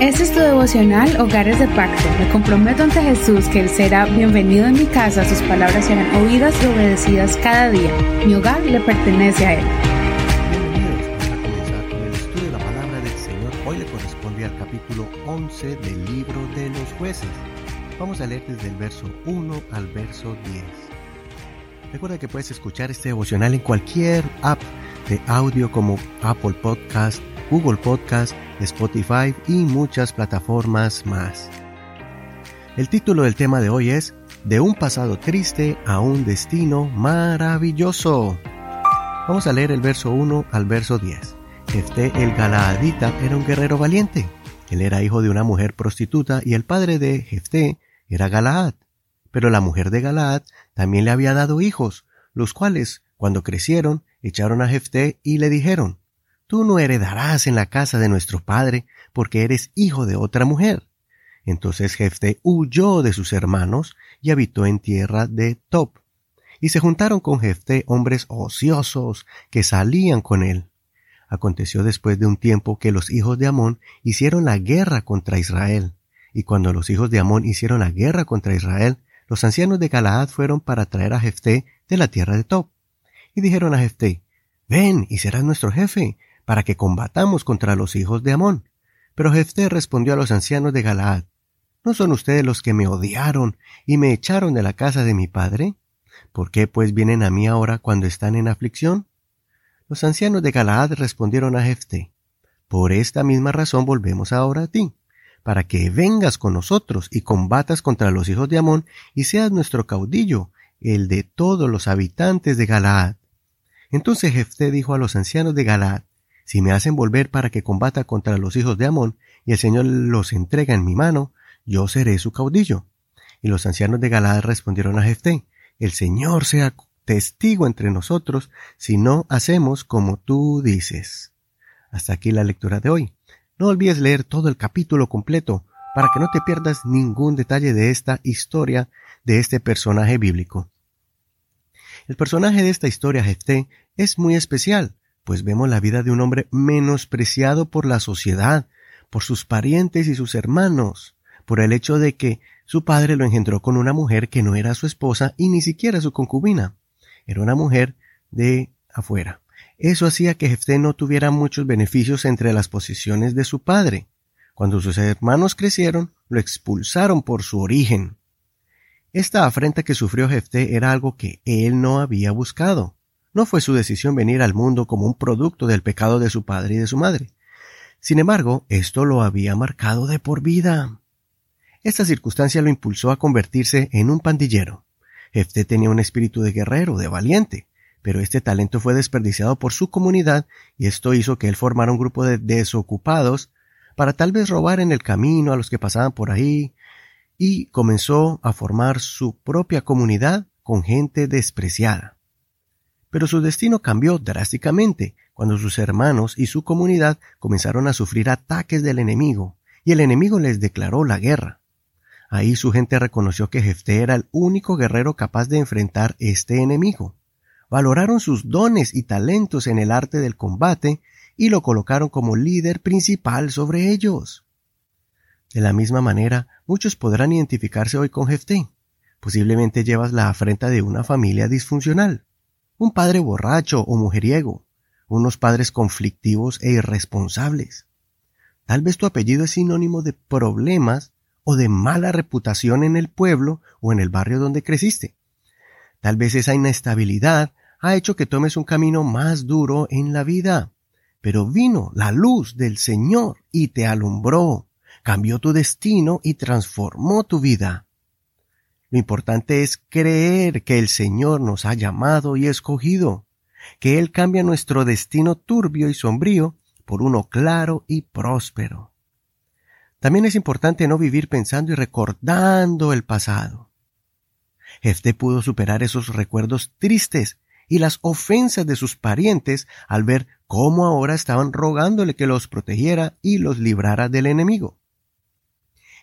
Este es tu devocional Hogares de Pacto. Me comprometo ante Jesús que Él será bienvenido en mi casa, sus palabras serán oídas y obedecidas cada día. Mi hogar le pertenece a Él. Bienvenidos. Vamos a comenzar con el estudio de la palabra del Señor. Hoy le corresponde al capítulo 11 del libro de los jueces. Vamos a leer desde el verso 1 al verso 10. Recuerda que puedes escuchar este devocional en cualquier app de audio como Apple Podcast, Google Podcast, Spotify y muchas plataformas más. El título del tema de hoy es De un pasado triste a un destino maravilloso. Vamos a leer el verso 1 al verso 10. Jefté el Galaadita era un guerrero valiente. Él era hijo de una mujer prostituta y el padre de Jefté era Galaad. Pero la mujer de Galaad también le había dado hijos, los cuales, cuando crecieron, echaron a Jefté y le dijeron, Tú no heredarás en la casa de nuestro padre, porque eres hijo de otra mujer. Entonces Jefté huyó de sus hermanos y habitó en tierra de Top. Y se juntaron con Jefté hombres ociosos que salían con él. Aconteció después de un tiempo que los hijos de Amón hicieron la guerra contra Israel. Y cuando los hijos de Amón hicieron la guerra contra Israel, los ancianos de Galaad fueron para traer a Jefté de la tierra de Top. Y dijeron a Jefté, Ven y serás nuestro jefe, para que combatamos contra los hijos de Amón. Pero Jefté respondió a los ancianos de Galaad, ¿No son ustedes los que me odiaron y me echaron de la casa de mi padre? ¿Por qué pues vienen a mí ahora cuando están en aflicción? Los ancianos de Galaad respondieron a Jefté, Por esta misma razón volvemos ahora a ti, para que vengas con nosotros y combatas contra los hijos de Amón y seas nuestro caudillo, el de todos los habitantes de Galaad. Entonces Jefté dijo a los ancianos de Galaad, si me hacen volver para que combata contra los hijos de Amón, y el Señor los entrega en mi mano, yo seré su caudillo. Y los ancianos de Galaad respondieron a Jefté, el Señor sea testigo entre nosotros si no hacemos como tú dices. Hasta aquí la lectura de hoy. No olvides leer todo el capítulo completo para que no te pierdas ningún detalle de esta historia de este personaje bíblico. El personaje de esta historia, Jefté, es muy especial, pues vemos la vida de un hombre menospreciado por la sociedad, por sus parientes y sus hermanos, por el hecho de que su padre lo engendró con una mujer que no era su esposa y ni siquiera su concubina. Era una mujer de afuera. Eso hacía que Jefté no tuviera muchos beneficios entre las posiciones de su padre. Cuando sus hermanos crecieron, lo expulsaron por su origen. Esta afrenta que sufrió Jefté era algo que él no había buscado. No fue su decisión venir al mundo como un producto del pecado de su padre y de su madre. Sin embargo, esto lo había marcado de por vida. Esta circunstancia lo impulsó a convertirse en un pandillero. Jefté tenía un espíritu de guerrero, de valiente, pero este talento fue desperdiciado por su comunidad y esto hizo que él formara un grupo de desocupados para tal vez robar en el camino a los que pasaban por ahí y comenzó a formar su propia comunidad con gente despreciada. Pero su destino cambió drásticamente cuando sus hermanos y su comunidad comenzaron a sufrir ataques del enemigo, y el enemigo les declaró la guerra. Ahí su gente reconoció que Jefté era el único guerrero capaz de enfrentar este enemigo. Valoraron sus dones y talentos en el arte del combate y lo colocaron como líder principal sobre ellos. De la misma manera, muchos podrán identificarse hoy con Jefté. Posiblemente llevas la afrenta de una familia disfuncional un padre borracho o mujeriego, unos padres conflictivos e irresponsables. Tal vez tu apellido es sinónimo de problemas o de mala reputación en el pueblo o en el barrio donde creciste. Tal vez esa inestabilidad ha hecho que tomes un camino más duro en la vida. Pero vino la luz del Señor y te alumbró, cambió tu destino y transformó tu vida. Lo importante es creer que el Señor nos ha llamado y escogido, que Él cambia nuestro destino turbio y sombrío por uno claro y próspero. También es importante no vivir pensando y recordando el pasado. Jefté pudo superar esos recuerdos tristes y las ofensas de sus parientes al ver cómo ahora estaban rogándole que los protegiera y los librara del enemigo.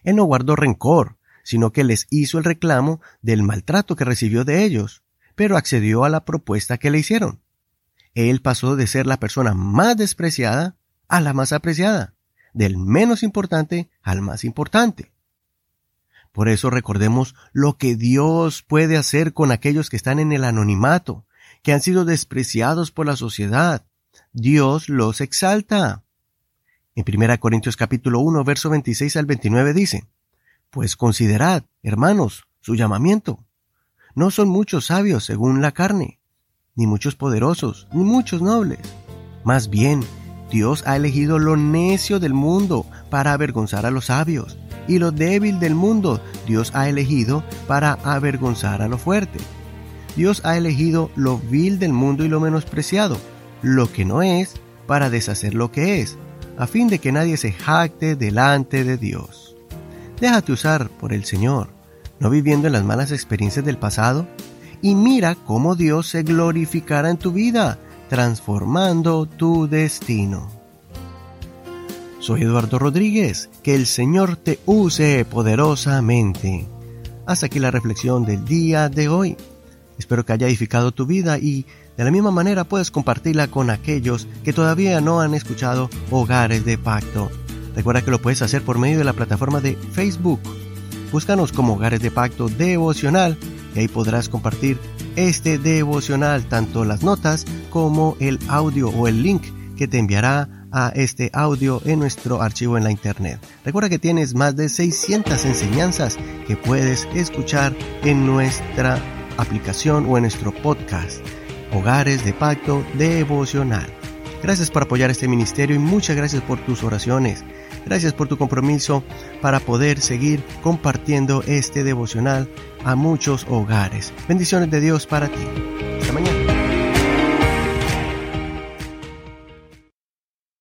Él no guardó rencor, sino que les hizo el reclamo del maltrato que recibió de ellos, pero accedió a la propuesta que le hicieron. Él pasó de ser la persona más despreciada a la más apreciada, del menos importante al más importante. Por eso recordemos lo que Dios puede hacer con aquellos que están en el anonimato, que han sido despreciados por la sociedad. Dios los exalta. En 1 Corintios capítulo 1, verso 26 al 29 dice, Pues considerad, hermanos, su llamamiento. No son muchos sabios según la carne, ni muchos poderosos, ni muchos nobles. Más bien, Dios ha elegido lo necio del mundo para avergonzar a los sabios, y lo débil del mundo Dios ha elegido para avergonzar a lo fuerte. Dios ha elegido lo vil del mundo y lo menospreciado, lo que no es, para deshacer lo que es, a fin de que nadie se jacte delante de Dios. Déjate usar por el Señor, no viviendo en las malas experiencias del pasado, y mira cómo Dios se glorificará en tu vida, transformando tu destino. Soy Eduardo Rodríguez, que el Señor te use poderosamente. Hasta aquí la reflexión del día de hoy. Espero que haya edificado tu vida y de la misma manera puedes compartirla con aquellos que todavía no han escuchado Hogares de Pacto. Recuerda que lo puedes hacer por medio de la plataforma de Facebook. Búscanos como Hogares de Pacto Devocional y ahí podrás compartir este devocional, tanto las notas como el audio o el link que te enviará a este audio en nuestro archivo en la internet. Recuerda que tienes más de 600 enseñanzas que puedes escuchar en nuestra aplicación o en nuestro podcast, Hogares de Pacto Devocional. Gracias por apoyar este ministerio y muchas gracias por tus oraciones. Gracias por tu compromiso para poder seguir compartiendo este devocional a muchos hogares. Bendiciones de Dios para ti.